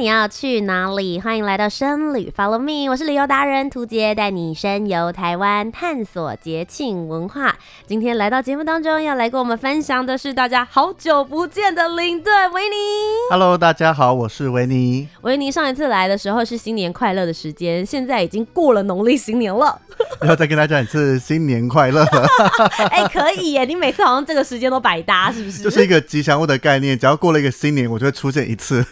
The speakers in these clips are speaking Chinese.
你要去哪里？欢迎来到深旅，Follow me，我是旅游达人涂杰，带你深游台湾，探索节庆文化。今天来到节目当中，要来跟我们分享的是大家好久不见的领队维尼。Hello，大家好，我是维尼。维尼上一次来的时候是新年快乐的时间，现在已经过了农历新年了。然后再跟大家讲一次新年快乐。哎、欸，可以耶！你每次好像这个时间都百搭，是不是？就是一个吉祥物的概念，只要过了一个新年，我就会出现一次。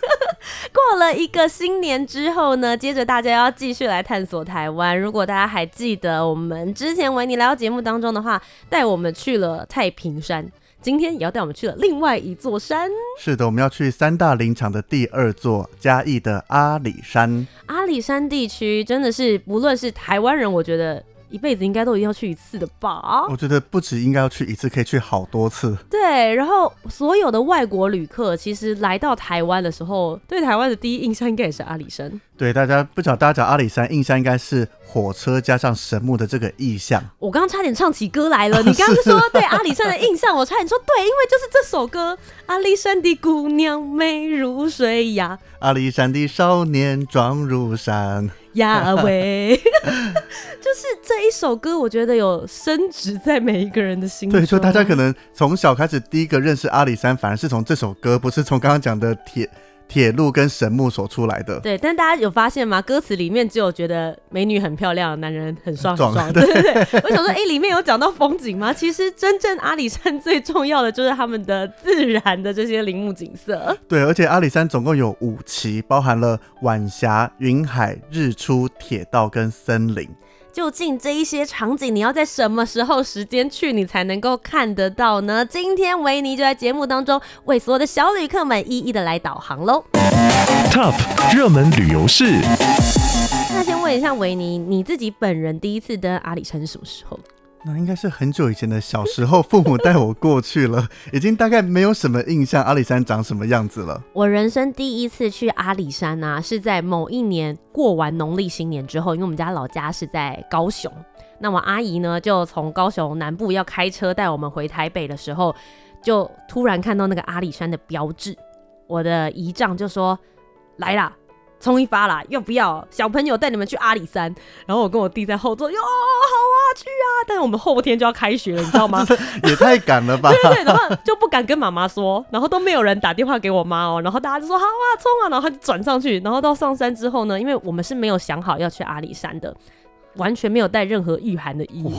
过了一个新年之后呢，接着大家要继续来探索台湾。如果大家还记得我们之前维尼来到节目当中的话，带我们去了太平山，今天也要带我们去了另外一座山。是的，我们要去三大林场的第二座嘉义的阿里山。阿里山地区真的是不论是台湾人，我觉得。一辈子应该都一定要去一次的吧？我觉得不止应该要去一次，可以去好多次。对，然后所有的外国旅客其实来到台湾的时候，对台湾的第一印象应该也是阿里山。对，大家不晓得大家讲阿里山，印象应该是火车加上神木的这个意象。我刚刚差点唱起歌来了。你刚刚说 对阿里山的印象，我差点说对，因为就是这首歌：阿里山的姑娘美如水呀，阿里山的少年壮如山。呀喂，就是这一首歌，我觉得有深植在每一个人的心中。对，就大家可能从小开始，第一个认识阿里山，反而是从这首歌，不是从刚刚讲的铁。铁路跟神木所出来的，对，但大家有发现吗？歌词里面只有觉得美女很漂亮，男人很帅很壮，对对对。我想说，哎、欸，里面有讲到风景吗？其实真正阿里山最重要的就是他们的自然的这些林木景色。对，而且阿里山总共有五期，包含了晚霞、云海、日出、铁道跟森林。究竟这一些场景，你要在什么时候时间去，你才能够看得到呢？今天维尼就在节目当中为所有的小旅客们一一的来导航喽。Top 热门旅游市。那先问一下维尼，你自己本人第一次登阿里山是什么时候？那应该是很久以前的小时候，父母带我过去了，已经大概没有什么印象阿里山长什么样子了。我人生第一次去阿里山啊，是在某一年过完农历新年之后，因为我们家老家是在高雄，那我阿姨呢就从高雄南部要开车带我们回台北的时候，就突然看到那个阿里山的标志，我的姨丈就说：“来啦。”冲一发啦！要不要小朋友带你们去阿里山？然后我跟我弟在后座，哟，好啊，去啊！但是我们后天就要开学了，你知道吗？也太赶了吧！对 对对，然后就不敢跟妈妈说，然后都没有人打电话给我妈哦，然后大家就说好啊，冲啊！然后他就转上去，然后到上山之后呢，因为我们是没有想好要去阿里山的。完全没有带任何御寒的衣物，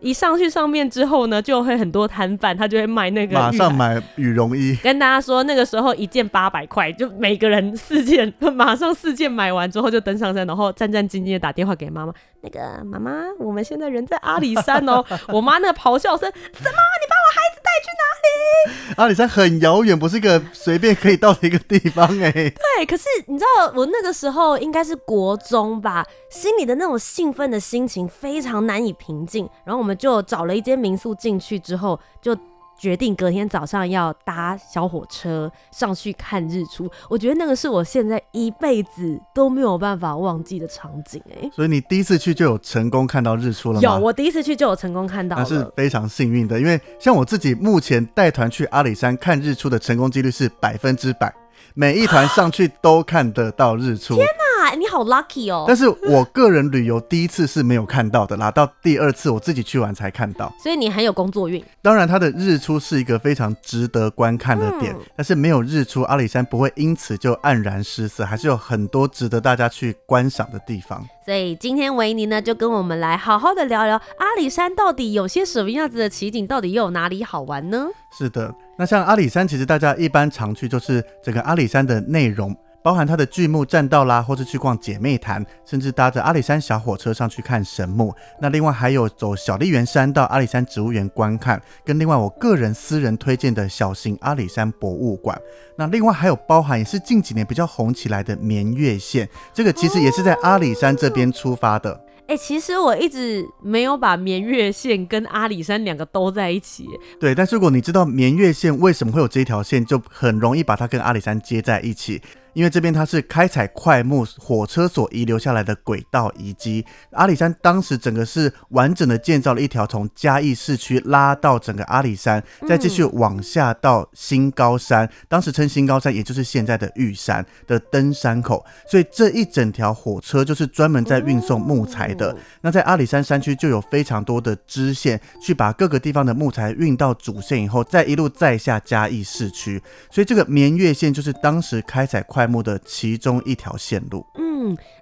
一上去上面之后呢，就会很多摊贩，他就会卖那个，马上买羽绒衣。跟大家说，那个时候一件八百块，就每个人四件，马上四件买完之后就登上山，然后战战兢兢的打电话给妈妈。那个妈妈，我们现在人在阿里山哦。我妈那个咆哮声，什么？你把我孩子带去哪里？阿里山很遥远，不是一个随便可以到的一个地方哎。对，可是你知道，我那个时候应该是国中吧，心里的那种兴奋的心情非常难以平静。然后我们就找了一间民宿进去之后，就。决定隔天早上要搭小火车上去看日出，我觉得那个是我现在一辈子都没有办法忘记的场景哎。所以你第一次去就有成功看到日出了吗？有，我第一次去就有成功看到了，那是非常幸运的。因为像我自己目前带团去阿里山看日出的成功几率是百分之百，每一团上去都看得到日出。天哪！你好 lucky 哦！但是我个人旅游第一次是没有看到的啦，到第二次我自己去玩才看到。所以你很有工作运。当然，它的日出是一个非常值得观看的点，嗯、但是没有日出，阿里山不会因此就黯然失色，还是有很多值得大家去观赏的地方。所以今天维尼呢，就跟我们来好好的聊聊阿里山到底有些什么样子的奇景，到底又有哪里好玩呢？是的，那像阿里山，其实大家一般常去就是整个阿里山的内容。包含它的巨木栈道啦，或是去逛姐妹潭，甚至搭着阿里山小火车上去看神木。那另外还有走小笠原山到阿里山植物园观看，跟另外我个人私人推荐的小型阿里山博物馆。那另外还有包含也是近几年比较红起来的绵月线，这个其实也是在阿里山这边出发的。哎、欸，其实我一直没有把绵月线跟阿里山两个都在一起。对，但是如果你知道绵月线为什么会有这一条线，就很容易把它跟阿里山接在一起。因为这边它是开采快木火车所遗留下来的轨道遗迹，阿里山当时整个是完整的建造了一条从嘉义市区拉到整个阿里山，再继续往下到新高山，当时称新高山，也就是现在的玉山的登山口，所以这一整条火车就是专门在运送木材的。那在阿里山山区就有非常多的支线，去把各个地方的木材运到主线以后，再一路再下嘉义市区，所以这个绵月线就是当时开采的其中一条线路。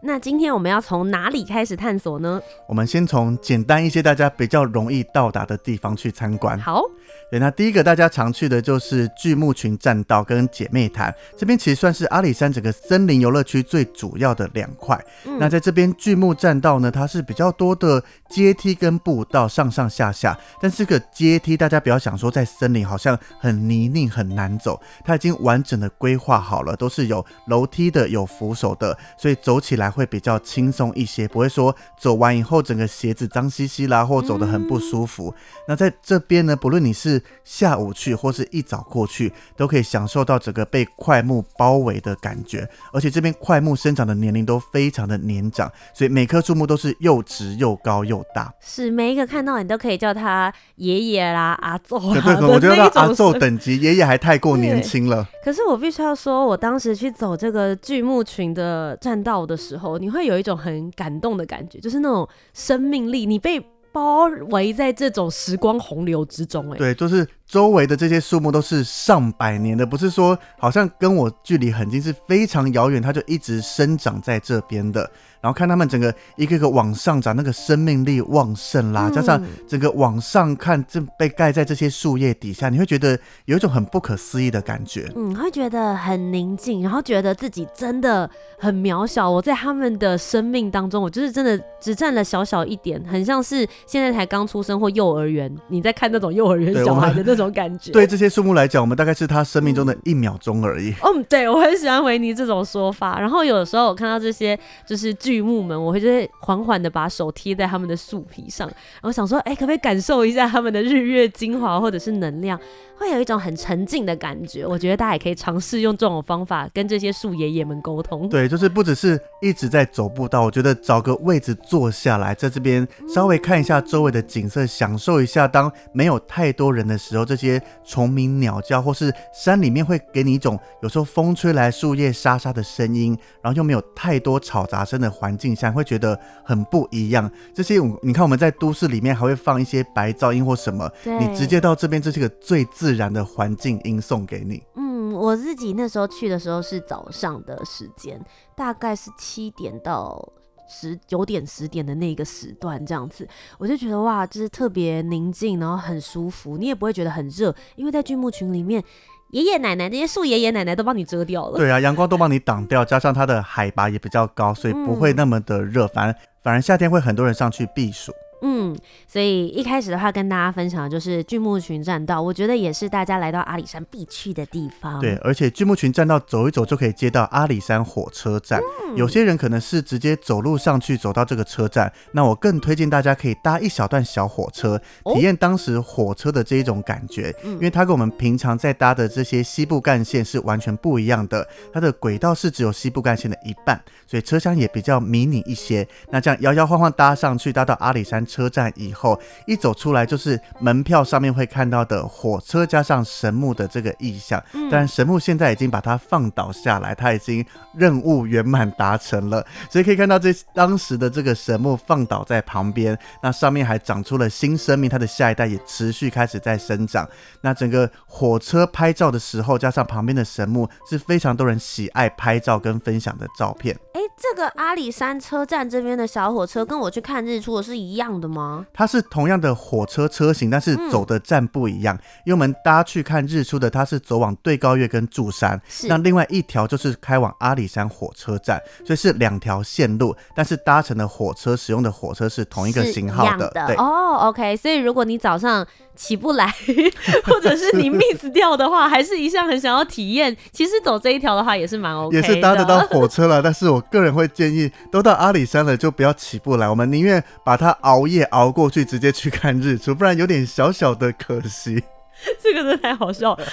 那今天我们要从哪里开始探索呢？我们先从简单一些、大家比较容易到达的地方去参观。好。对，那第一个大家常去的就是巨木群栈道跟姐妹潭，这边其实算是阿里山整个森林游乐区最主要的两块。嗯、那在这边巨木栈道呢，它是比较多的阶梯跟步道上上下下，但是这个阶梯大家不要想说在森林好像很泥泞很难走，它已经完整的规划好了，都是有楼梯的、有扶手的，所以走起来会比较轻松一些，不会说走完以后整个鞋子脏兮兮啦，或走得很不舒服。嗯、那在这边呢，不论你是下午去或是一早过去，都可以享受到整个被快木包围的感觉。而且这边快木生长的年龄都非常的年长，所以每棵树木都是又直又高又大。是每一个看到你都可以叫他爷爷啦、阿祖啦。对，对，我觉得他阿祖等级，爷爷还太过年轻了。可是我必须要说，我当时去走这个巨木群的栈道到的时候，你会有一种很感动的感觉，就是那种生命力，你被。包围在这种时光洪流之中，哎，对，就是周围的这些树木都是上百年的，不是说好像跟我距离很近，是非常遥远，它就一直生长在这边的。然后看他们整个一个个往上长，那个生命力旺盛啦，加上整个往上看，这被盖在这些树叶底下，你会觉得有一种很不可思议的感觉。嗯，会觉得很宁静，然后觉得自己真的很渺小。我在他们的生命当中，我就是真的只占了小小一点，很像是现在才刚出生或幼儿园，你在看那种幼儿园小孩的那种感觉。对，对这些树木来讲，我们大概是他生命中的一秒钟而已。嗯，对，我很喜欢维尼这种说法。然后有的时候我看到这些就是剧。巨木门，我会就会缓缓的把手贴在他们的树皮上，然后想说，哎、可不可以感受一下他们的日月精华或者是能量？会有一种很沉静的感觉，我觉得大家也可以尝试用这种方法跟这些树爷爷们沟通。对，就是不只是一直在走步道，我觉得找个位置坐下来，在这边稍微看一下周围的景色，享受一下当没有太多人的时候，这些虫鸣鸟叫，或是山里面会给你一种有时候风吹来树叶沙沙的声音，然后又没有太多吵杂声的境下，会觉得很不一样。这些你看我们在都市里面还会放一些白噪音或什么，你直接到这边，这是个最自然的环境音送给你。嗯，我自己那时候去的时候是早上的时间，大概是七点到十九点十点的那个时段这样子，我就觉得哇，就是特别宁静，然后很舒服，你也不会觉得很热，因为在剧目群里面，爷爷奶奶这些树爷爷奶奶都帮你遮掉了。对啊，阳光都帮你挡掉，加上它的海拔也比较高，所以不会那么的热，反正反而夏天会很多人上去避暑。嗯，所以一开始的话跟大家分享的就是巨木群栈道，我觉得也是大家来到阿里山必去的地方。对，而且巨木群栈道走一走就可以接到阿里山火车站。嗯、有些人可能是直接走路上去走到这个车站，那我更推荐大家可以搭一小段小火车，体验当时火车的这一种感觉，哦、因为它跟我们平常在搭的这些西部干线是完全不一样的。它的轨道是只有西部干线的一半，所以车厢也比较迷你一些。那这样摇摇晃晃搭上去，搭到阿里山。车站以后一走出来，就是门票上面会看到的火车加上神木的这个意象。但神木现在已经把它放倒下来，它已经任务圆满达成了，所以可以看到这当时的这个神木放倒在旁边，那上面还长出了新生命，它的下一代也持续开始在生长。那整个火车拍照的时候，加上旁边的神木，是非常多人喜爱拍照跟分享的照片。哎，这个阿里山车站这边的小火车跟我去看日出的是一样的吗？它是同样的火车车型，但是走的站不一样。嗯、因为我们搭去看日出的，它是走往对高岳跟柱山，是那另外一条就是开往阿里山火车站，所以是两条线路，但是搭乘的火车使用的火车是同一个型号的。的对哦，OK。所以如果你早上起不来，或者是你 miss 掉的话，还是一向很想要体验。其实走这一条的话也是蛮 OK 的，也是搭得到火车了。但是我个人人会建议，都到阿里山了，就不要起不来。我们宁愿把它熬夜熬过去，直接去看日出，不然有点小小的可惜。这个真的太好笑了。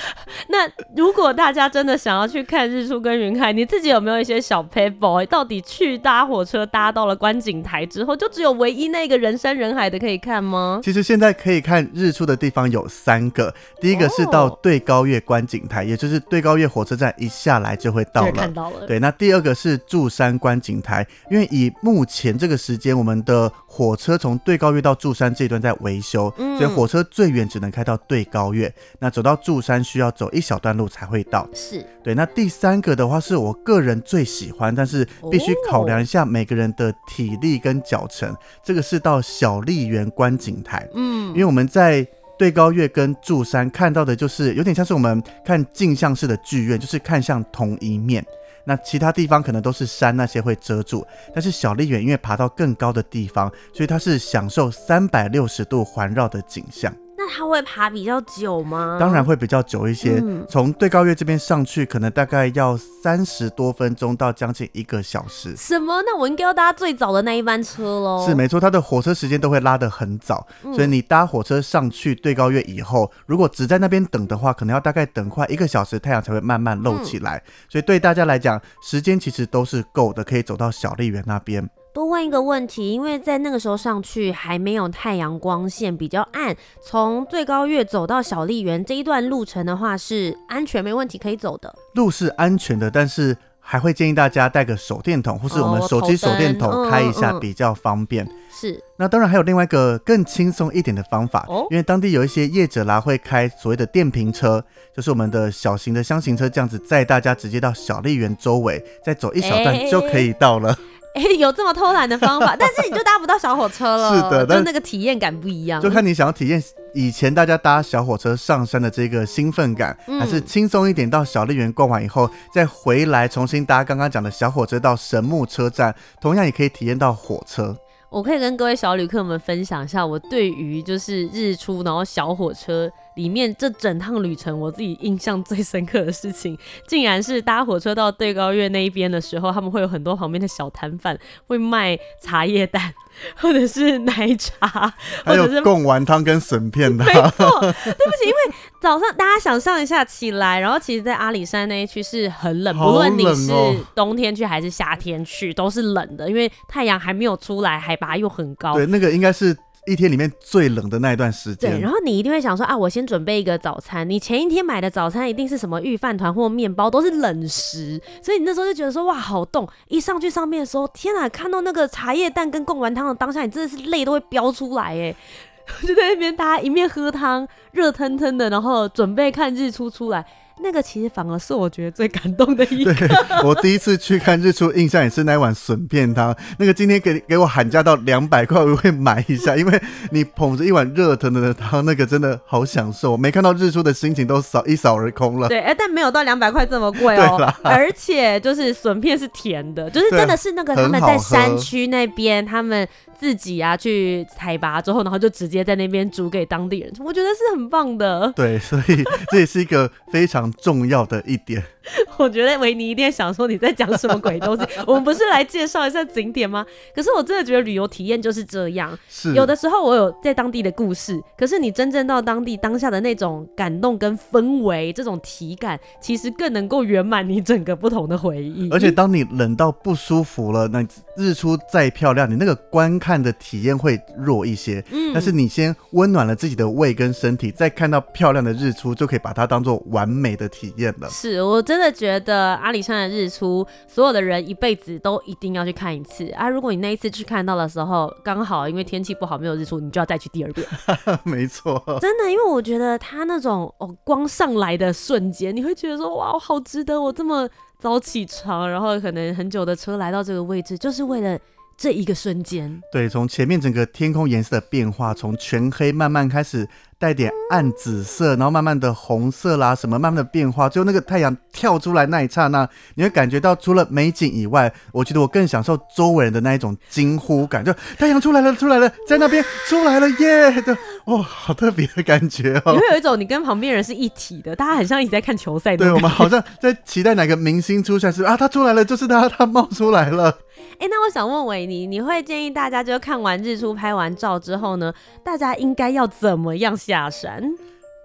那如果大家真的想要去看日出跟云海，你自己有没有一些小撇步？到底去搭火车搭到了观景台之后，就只有唯一那个人山人海的可以看吗？其实现在可以看日出的地方有三个，第一个是到对高月观景台，也就是对高月火车站一下来就会到了，看到了。对，那第二个是柱山观景台，因为以目前这个时间，我们的火车从对高月到柱山这一段在维修，嗯、所以火车最远只能开到对高岳。那走到柱山需要走一小段路才会到，是对。那第三个的话是我个人最喜欢，但是必须考量一下每个人的体力跟脚程。哦、这个是到小笠原观景台，嗯，因为我们在对高月跟柱山看到的就是有点像是我们看镜像式的剧院，就是看向同一面。那其他地方可能都是山，那些会遮住，但是小笠原因为爬到更高的地方，所以它是享受三百六十度环绕的景象。那他会爬比较久吗？当然会比较久一些。从、嗯、对高月这边上去，可能大概要三十多分钟到将近一个小时。什么？那我应该要搭最早的那一班车喽？是没错，它的火车时间都会拉得很早，嗯、所以你搭火车上去对高月以后，如果只在那边等的话，可能要大概等快一个小时，太阳才会慢慢露起来。嗯、所以对大家来讲，时间其实都是够的，可以走到小丽园那边。多问一个问题，因为在那个时候上去还没有太阳光线，比较暗。从最高月走到小丽园这一段路程的话，是安全没问题可以走的。路是安全的，但是还会建议大家带个手电筒，或是我们手机手电筒开一下比较方便。哦、是。那当然还有另外一个更轻松一点的方法，哦、因为当地有一些业者啦会开所谓的电瓶车，就是我们的小型的箱型车，这样子载大家直接到小丽园周围，再走一小段就可以到了。欸哎、欸，有这么偷懒的方法，但是你就搭不到小火车了。是的，但那个体验感不一样。就看你想要体验以前大家搭小火车上山的这个兴奋感，嗯、还是轻松一点，到小笠原逛完以后再回来重新搭刚刚讲的小火车到神木车站，同样也可以体验到火车。我可以跟各位小旅客们分享一下，我对于就是日出然后小火车。里面这整趟旅程，我自己印象最深刻的事情，竟然是搭火车到对高院那一边的时候，他们会有很多旁边的小摊贩会卖茶叶蛋，或者是奶茶，还有贡丸汤跟笋片的。没错，对不起，因为早上大家想象一下起来，然后其实，在阿里山那一区是很冷，不论你是冬天去还是夏天去，都是冷的，因为太阳还没有出来，海拔又很高。对，那个应该是。一天里面最冷的那一段时间，对，然后你一定会想说啊，我先准备一个早餐。你前一天买的早餐一定是什么玉饭团或面包，都是冷食，所以你那时候就觉得说哇，好冻。一上去上面的时候，天啊，看到那个茶叶蛋跟贡丸汤的当下，你真的是泪都会飙出来哎！就在那边，大家一面喝汤，热腾腾的，然后准备看日出出来。那个其实反而是我觉得最感动的一个。对，我第一次去看日出，印象也是那碗笋片汤。那个今天给给我喊价到两百块，我会买一下，因为你捧着一碗热腾腾的汤，那个真的好享受。没看到日出的心情都扫一扫而空了。对，哎，但没有到两百块这么贵哦。啦而且就是笋片是甜的，就是真的是那个他们在山区那边他们。自己啊，去采拔之后，然后就直接在那边煮给当地人，我觉得是很棒的。对，所以这也是一个非常重要的一点。我觉得维尼一定想说你在讲什么鬼东西？我们不是来介绍一下景点吗？可是我真的觉得旅游体验就是这样。是，有的时候我有在当地的故事，可是你真正到当地当下的那种感动跟氛围，这种体感，其实更能够圆满你整个不同的回忆。而且当你冷到不舒服了，那日出再漂亮，你那个观看的体验会弱一些。嗯，但是你先温暖了自己的胃跟身体，再看到漂亮的日出，就可以把它当做完美的体验了。是我。真的觉得阿里山的日出，所有的人一辈子都一定要去看一次啊！如果你那一次去看到的时候，刚好因为天气不好没有日出，你就要再去第二遍。没错，真的，因为我觉得它那种哦光上来的瞬间，你会觉得说哇，好值得我这么早起床，然后可能很久的车来到这个位置，就是为了这一个瞬间。对，从前面整个天空颜色的变化，从全黑慢慢开始。带点暗紫色，然后慢慢的红色啦，什么慢慢的变化，就那个太阳跳出来那一刹那，你会感觉到除了美景以外，我觉得我更享受周围人的那一种惊呼感，就太阳出来了，出来了，在那边出来了耶！的哇，好特别的感觉哦。你会有一种你跟旁边人是一体的，大家很像一直在看球赛。对，我们好像在期待哪个明星出现，是啊，他出来了，就是他，他冒出来了。哎，那我想问维尼，你会建议大家就看完日出、拍完照之后呢，大家应该要怎么样下山？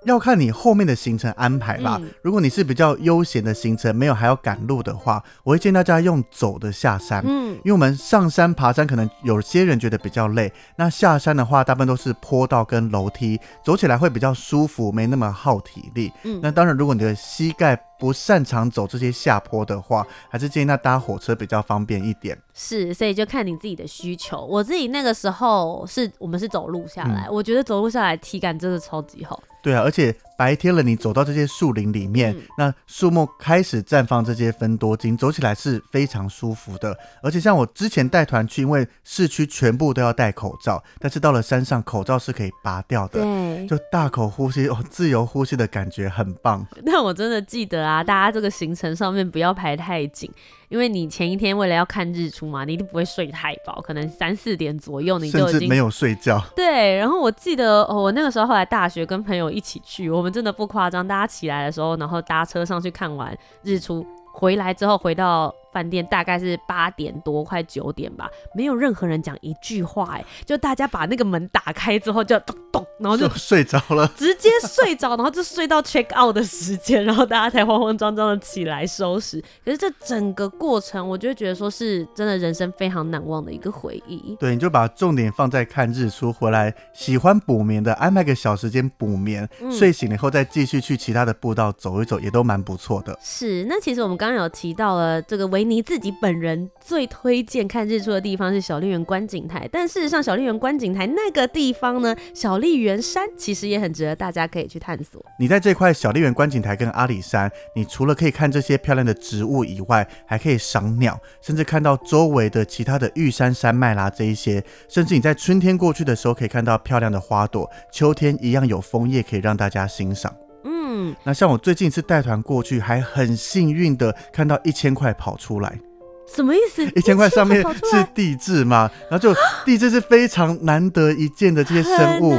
要看你后面的行程安排吧。嗯、如果你是比较悠闲的行程，没有还要赶路的话，我会建议大家用走的下山。嗯，因为我们上山爬山，可能有些人觉得比较累。那下山的话，大部分都是坡道跟楼梯，走起来会比较舒服，没那么耗体力。嗯，那当然，如果你的膝盖不擅长走这些下坡的话，还是建议那搭火车比较方便一点。是，所以就看你自己的需求。我自己那个时候是我们是走路下来，嗯、我觉得走路下来体感真的超级好。对啊，而且白天了，你走到这些树林里面，嗯、那树木开始绽放这些芬多精，走起来是非常舒服的。而且像我之前带团去，因为市区全部都要戴口罩，但是到了山上，口罩是可以拔掉的，对，就大口呼吸哦，自由呼吸的感觉很棒。那我真的记得啊，大家这个行程上面不要排太紧。因为你前一天为了要看日出嘛，你一定不会睡太饱，可能三四点左右你就已经没有睡觉。对，然后我记得哦，我那个时候后来大学跟朋友一起去，我我们真的不夸张，大家起来的时候，然后搭车上去看完日出，回来之后回到。饭店大概是八点多，快九点吧，没有任何人讲一句话，哎，就大家把那个门打开之后就咚咚，然后就，就 睡着了，直接睡着，然后就睡到 check out 的时间，然后大家才慌慌张张的起来收拾。可是这整个过程，我就会觉得说是真的人生非常难忘的一个回忆。对，你就把重点放在看日出回来，喜欢补眠的安排个小时间补眠，嗯、睡醒了以后再继续去其他的步道走一走，也都蛮不错的。是，那其实我们刚刚有提到了这个维你自己本人最推荐看日出的地方是小笠原观景台，但事实上小笠原观景台那个地方呢，小笠原山其实也很值得大家可以去探索。你在这块小笠原观景台跟阿里山，你除了可以看这些漂亮的植物以外，还可以赏鸟，甚至看到周围的其他的玉山山脉啦这一些，甚至你在春天过去的时候可以看到漂亮的花朵，秋天一样有枫叶可以让大家欣赏。嗯，那像我最近一次带团过去，还很幸运的看到一千块跑出来。什么意思？一千块上面是地质吗？然后就 地质是非常难得一见的这些生物，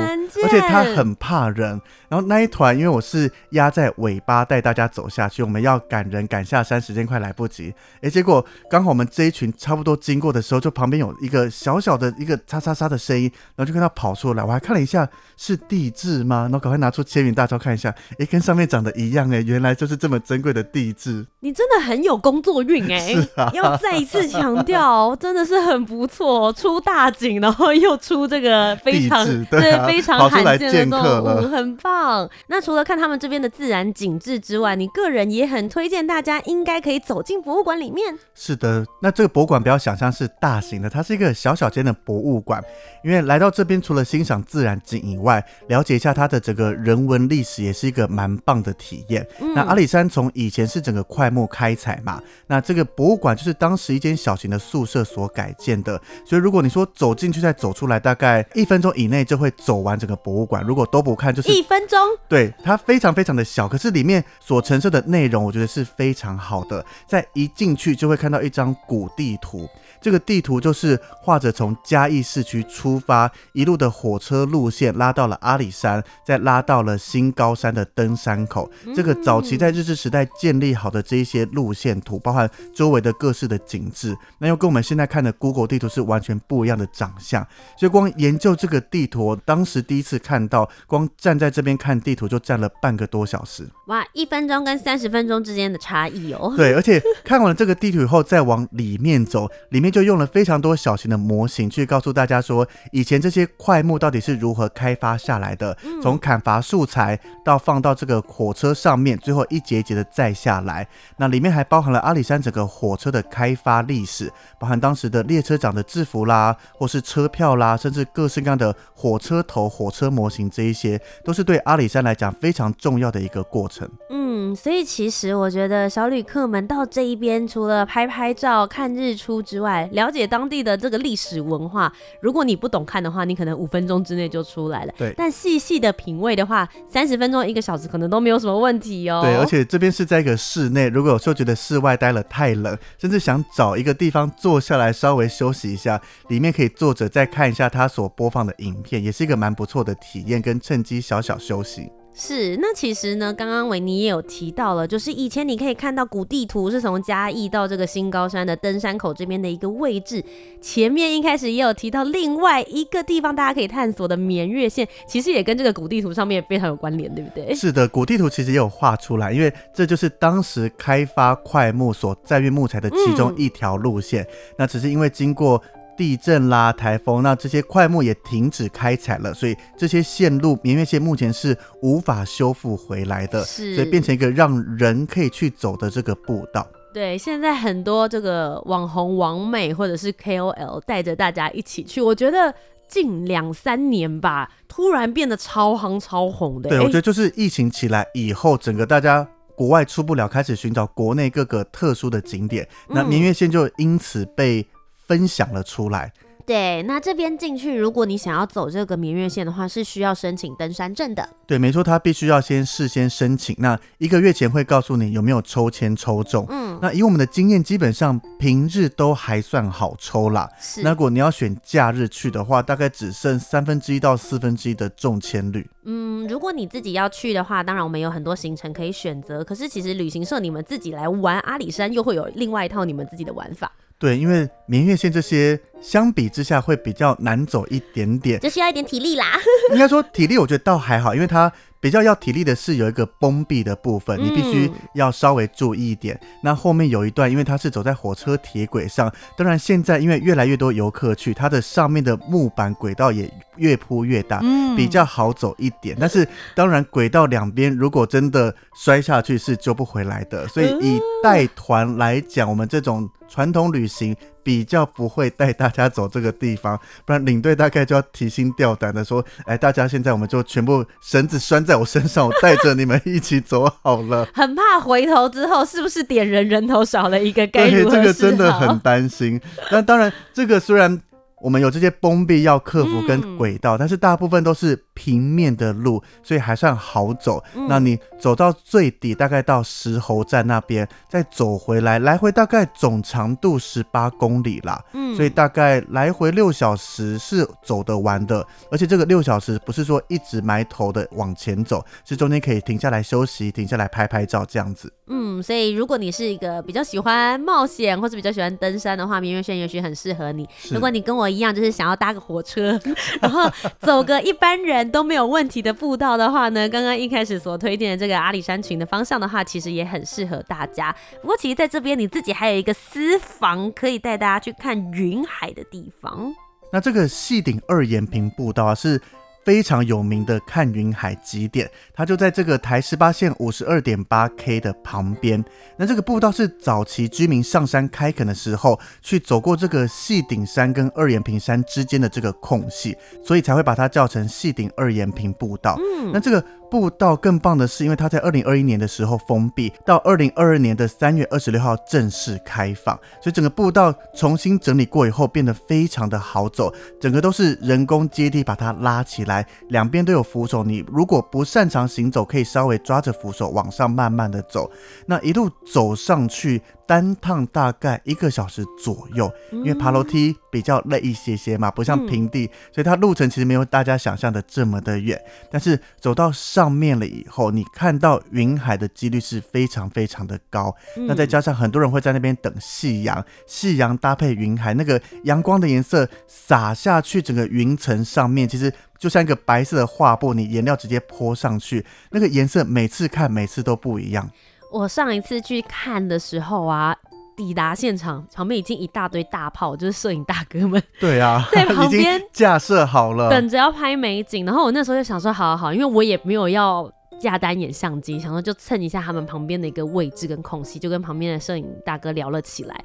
而且它很怕人。然后那一团，因为我是压在尾巴带大家走下去，我们要赶人赶下山，时间快来不及。哎，结果刚好我们这一群差不多经过的时候，就旁边有一个小小的一个嚓嚓嚓的声音，然后就看它跑出来。我还看了一下，是地质吗？然后赶快拿出千元大钞看一下，哎，跟上面长得一样哎，原来就是这么珍贵的地质。你真的很有工作运哎，是啊，要再一次强调，真的是很不错，出大景，然后又出这个非常对，非常罕见的动物，很棒。那除了看他们这边的自然景致之外，你个人也很推荐大家应该可以走进博物馆里面。是的，那这个博物馆不要想象是大型的，它是一个小小间的博物馆。因为来到这边，除了欣赏自然景以外，了解一下它的整个人文历史，也是一个蛮棒的体验。嗯、那阿里山从以前是整个块木开采嘛，那这个博物馆就是当时一间小型的宿舍所改建的。所以如果你说走进去再走出来，大概一分钟以内就会走完整个博物馆。如果都不看，就是一分钟。对，它非常非常的小，可是里面所陈设的内容，我觉得是非常好的。在一进去就会看到一张古地图，这个地图就是画着从嘉义市区出发，一路的火车路线拉到了阿里山，再拉到了新高山的登山口。这个早期在日治时代建立好的这一些路线图，包含周围的各式的景致，那又跟我们现在看的 Google 地图是完全不一样的长相。所以光研究这个地图，当时第一次看到，光站在这边。看地图就站了半个多小时，哇！一分钟跟三十分钟之间的差异哦。对，而且看完了这个地图以后，再往里面走，里面就用了非常多小型的模型去告诉大家说，以前这些块木到底是如何开发下来的，从砍伐素材到放到这个火车上面，最后一节一节的载下来。那里面还包含了阿里山整个火车的开开发历史，包含当时的列车长的制服啦，或是车票啦，甚至各式各样的火车头、火车模型，这一些都是对阿里山来讲非常重要的一个过程。嗯，所以其实我觉得小旅客们到这一边，除了拍拍照、看日出之外，了解当地的这个历史文化，如果你不懂看的话，你可能五分钟之内就出来了。对，但细细的品味的话，三十分钟、一个小时可能都没有什么问题哦。对，而且这边是在一个室内，如果有时候觉得室外待了太冷，甚至想找一个地方坐下来稍微休息一下，里面可以坐着再看一下他所播放的影片，也是一个蛮不错的体验，跟趁机小小休息。是，那其实呢，刚刚维尼也有提到了，就是以前你可以看到古地图是从嘉义到这个新高山的登山口这边的一个位置。前面一开始也有提到另外一个地方，大家可以探索的绵月线，其实也跟这个古地图上面非常有关联，对不对？是的，古地图其实也有画出来，因为这就是当时开发快木所载运木材的其中一条路线。嗯、那只是因为经过。地震啦，台风，那这些桧木也停止开采了，所以这些线路眠月线目前是无法修复回来的，是，所以变成一个让人可以去走的这个步道。对，现在很多这个网红、网美或者是 KOL 带着大家一起去，我觉得近两三年吧，突然变得超夯超红的。对，我觉得就是疫情起来以后，整个大家国外出不了，开始寻找国内各个特殊的景点，那明月线就因此被。分享了出来。对，那这边进去，如果你想要走这个明月线的话，是需要申请登山证的。对，没错，他必须要先事先申请。那一个月前会告诉你有没有抽签抽中。嗯，那以我们的经验，基本上平日都还算好抽啦。是，那如果你要选假日去的话，大概只剩三分之一到四分之一的中签率。嗯，如果你自己要去的话，当然我们有很多行程可以选择。可是其实旅行社你们自己来玩阿里山，又会有另外一套你们自己的玩法。对，因为明月线这些相比之下会比较难走一点点，就需要一点体力啦。应该说体力，我觉得倒还好，因为它。比较要体力的是有一个崩壁的部分，你必须要稍微注意一点。嗯、那后面有一段，因为它是走在火车铁轨上，当然现在因为越来越多游客去，它的上面的木板轨道也越铺越大，嗯，比较好走一点。但是当然轨道两边如果真的摔下去是救不回来的，所以以带团来讲，我们这种传统旅行。比较不会带大家走这个地方，不然领队大概就要提心吊胆的说：“哎，大家现在我们就全部绳子拴在我身上，我带着你们一起走好了。”很怕回头之后是不是点人人头少了一个？该如何？对，这个真的很担心。那当然，这个虽然。我们有这些崩壁要克服跟轨道，嗯、但是大部分都是平面的路，所以还算好走。嗯、那你走到最底，大概到石猴站那边，再走回来，来回大概总长度十八公里啦。嗯，所以大概来回六小时是走得完的。而且这个六小时不是说一直埋头的往前走，是中间可以停下来休息，停下来拍拍照这样子。嗯，所以如果你是一个比较喜欢冒险或者比较喜欢登山的话，明月轩也许很适合你。如果你跟我。一样就是想要搭个火车，然后走个一般人都没有问题的步道的话呢，刚刚一开始所推荐的这个阿里山群的方向的话，其实也很适合大家。不过其实在这边你自己还有一个私房可以带大家去看云海的地方。那这个细顶二延平步道啊是。非常有名的看云海极点，它就在这个台十八线五十二点八 K 的旁边。那这个步道是早期居民上山开垦的时候，去走过这个细顶山跟二延平山之间的这个空隙，所以才会把它叫成细顶二延平步道。嗯，那这个。步道更棒的是，因为它在二零二一年的时候封闭，到二零二二年的三月二十六号正式开放，所以整个步道重新整理过以后，变得非常的好走，整个都是人工阶梯把它拉起来，两边都有扶手，你如果不擅长行走，可以稍微抓着扶手往上慢慢的走，那一路走上去。单趟大概一个小时左右，因为爬楼梯比较累一些些嘛，不像平地，所以它路程其实没有大家想象的这么的远。但是走到上面了以后，你看到云海的几率是非常非常的高。那再加上很多人会在那边等夕阳，夕阳搭配云海，那个阳光的颜色洒下去，整个云层上面其实就像一个白色的画布，你颜料直接泼上去，那个颜色每次看每次都不一样。我上一次去看的时候啊，抵达现场，旁边已经一大堆大炮，就是摄影大哥们。对啊，在旁边架设好了，等着要拍美景。然后我那时候就想说，好好好，因为我也没有要架单眼相机，想说就蹭一下他们旁边的一个位置跟空隙，就跟旁边的摄影大哥聊了起来。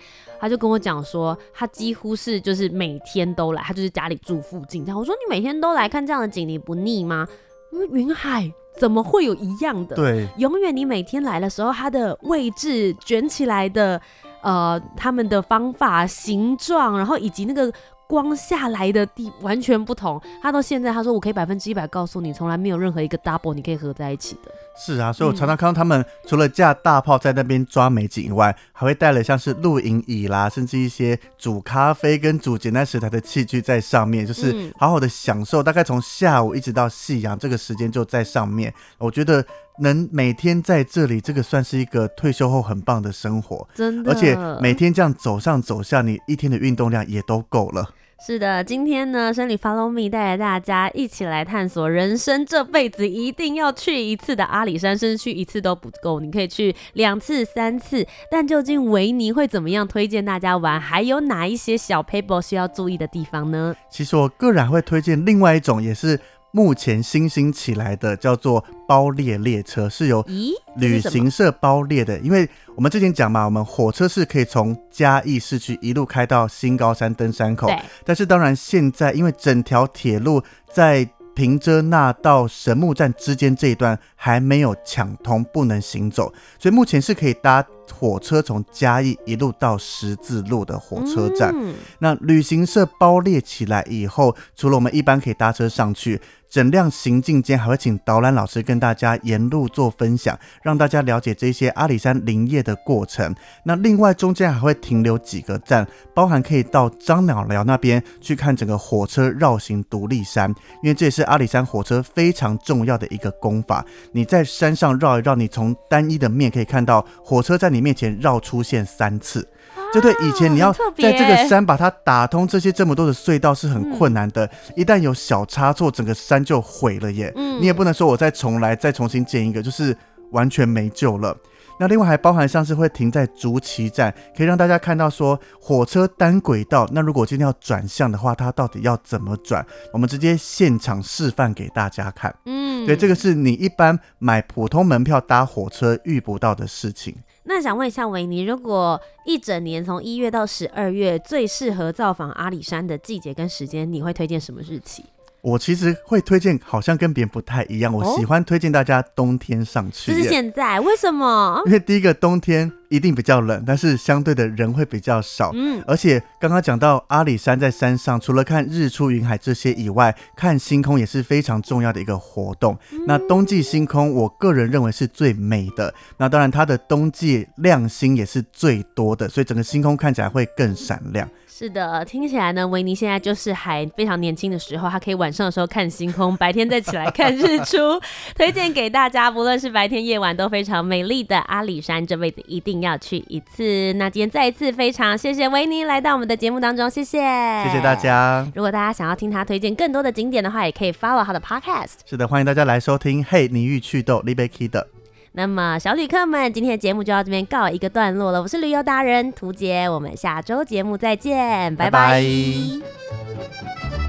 他就跟我讲说，他几乎是就是每天都来，他就是家里住附近。这样我说，你每天都来看这样的景，你不腻吗？因为云海怎么会有一样的？对，永远你每天来的时候，它的位置卷起来的，呃，他们的方法、形状，然后以及那个。光下来的地完全不同，他到现在他说我可以百分之一百告诉你，从来没有任何一个 double 你可以合在一起的。是啊，所以我常常看到他们除了架大炮在那边抓美景以外，还会带了像是露营椅啦，甚至一些煮咖啡跟煮简单食材的器具在上面，就是好好的享受。大概从下午一直到夕阳这个时间就在上面，我觉得。能每天在这里，这个算是一个退休后很棒的生活，真的。而且每天这样走上走下，你一天的运动量也都够了。是的，今天呢，生理 Follow Me 带着大家一起来探索人生这辈子一定要去一次的阿里山，甚至去一次都不够，你可以去两次、三次。但究竟维尼会怎么样推荐大家玩？还有哪一些小 paper 需要注意的地方呢？其实我个人会推荐另外一种，也是。目前新兴起来的叫做包列列车，是由旅行社包列的。因为我们之前讲嘛，我们火车是可以从嘉义市区一路开到新高山登山口。但是当然现在因为整条铁路在平遮那到神木站之间这一段还没有抢通，不能行走，所以目前是可以搭火车从嘉义一路到十字路的火车站。嗯、那旅行社包列起来以后，除了我们一般可以搭车上去。整辆行进间还会请导览老师跟大家沿路做分享，让大家了解这些阿里山林业的过程。那另外中间还会停留几个站，包含可以到樟脑寮那边去看整个火车绕行独立山，因为这也是阿里山火车非常重要的一个功法。你在山上绕一绕，你从单一的面可以看到火车在你面前绕出现三次。就对，以前你要在这个山把它打通，这些这么多的隧道是很困难的。一旦有小差错，整个山就毁了耶。你也不能说我再重来，再重新建一个，就是完全没救了。那另外还包含像是会停在竹崎站，可以让大家看到说火车单轨道。那如果今天要转向的话，它到底要怎么转？我们直接现场示范给大家看。嗯，对，这个是你一般买普通门票搭火车遇不到的事情。那想问一下维尼，如果一整年从一月到十二月最适合造访阿里山的季节跟时间，你会推荐什么日期？我其实会推荐，好像跟别人不太一样。我喜欢推荐大家冬天上去。就是现在？为什么？因为第一个冬天一定比较冷，但是相对的人会比较少。嗯，而且刚刚讲到阿里山在山上，除了看日出、云海这些以外，看星空也是非常重要的一个活动。那冬季星空，我个人认为是最美的。那当然，它的冬季亮星也是最多的，所以整个星空看起来会更闪亮。是的，听起来呢，维尼现在就是还非常年轻的时候，他可以晚上的时候看星空，白天再起来看日出。推荐给大家，不论是白天夜晚都非常美丽的阿里山，这辈子一定要去一次。那今天再一次非常谢谢维尼来到我们的节目当中，谢谢，谢谢大家。如果大家想要听他推荐更多的景点的话，也可以 follow 他的 podcast。是的，欢迎大家来收听。嘿，你欲去豆李贝 k 的。那么，小旅客们，今天的节目就到这边告一个段落了。我是旅游达人涂杰，我们下周节目再见，拜拜。拜拜。